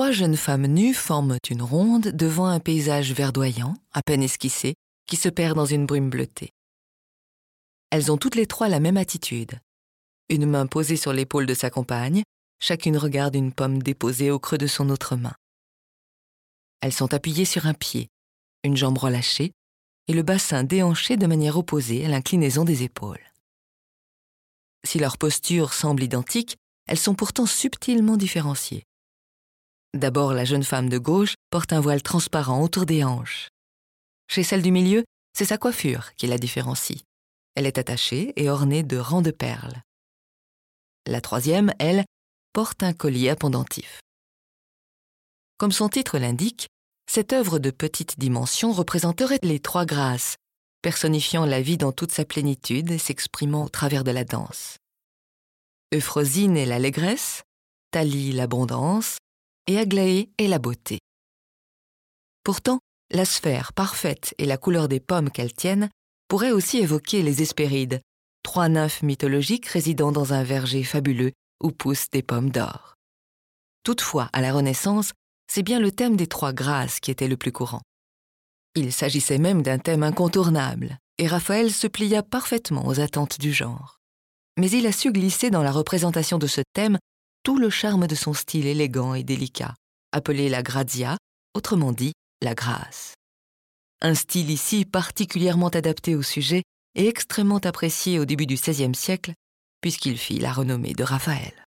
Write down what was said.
Trois jeunes femmes nues forment une ronde devant un paysage verdoyant, à peine esquissé, qui se perd dans une brume bleutée. Elles ont toutes les trois la même attitude. Une main posée sur l'épaule de sa compagne, chacune regarde une pomme déposée au creux de son autre main. Elles sont appuyées sur un pied, une jambe relâchée et le bassin déhanché de manière opposée à l'inclinaison des épaules. Si leur posture semble identique, elles sont pourtant subtilement différenciées. D'abord, la jeune femme de gauche porte un voile transparent autour des hanches. Chez celle du milieu, c'est sa coiffure qui la différencie. Elle est attachée et ornée de rangs de perles. La troisième, elle, porte un collier à pendentif. Comme son titre l'indique, cette œuvre de petite dimension représenterait les trois grâces, personnifiant la vie dans toute sa plénitude et s'exprimant au travers de la danse. Euphrosine est l'allégresse, Thalie l'abondance, et Aglaé est la beauté. Pourtant, la sphère parfaite et la couleur des pommes qu'elles tiennent pourraient aussi évoquer les Hespérides, trois nymphes mythologiques résidant dans un verger fabuleux où poussent des pommes d'or. Toutefois, à la Renaissance, c'est bien le thème des trois grâces qui était le plus courant. Il s'agissait même d'un thème incontournable, et Raphaël se plia parfaitement aux attentes du genre. Mais il a su glisser dans la représentation de ce thème tout le charme de son style élégant et délicat, appelé la grazia, autrement dit la grâce. Un style ici particulièrement adapté au sujet et extrêmement apprécié au début du XVIe siècle, puisqu'il fit la renommée de Raphaël.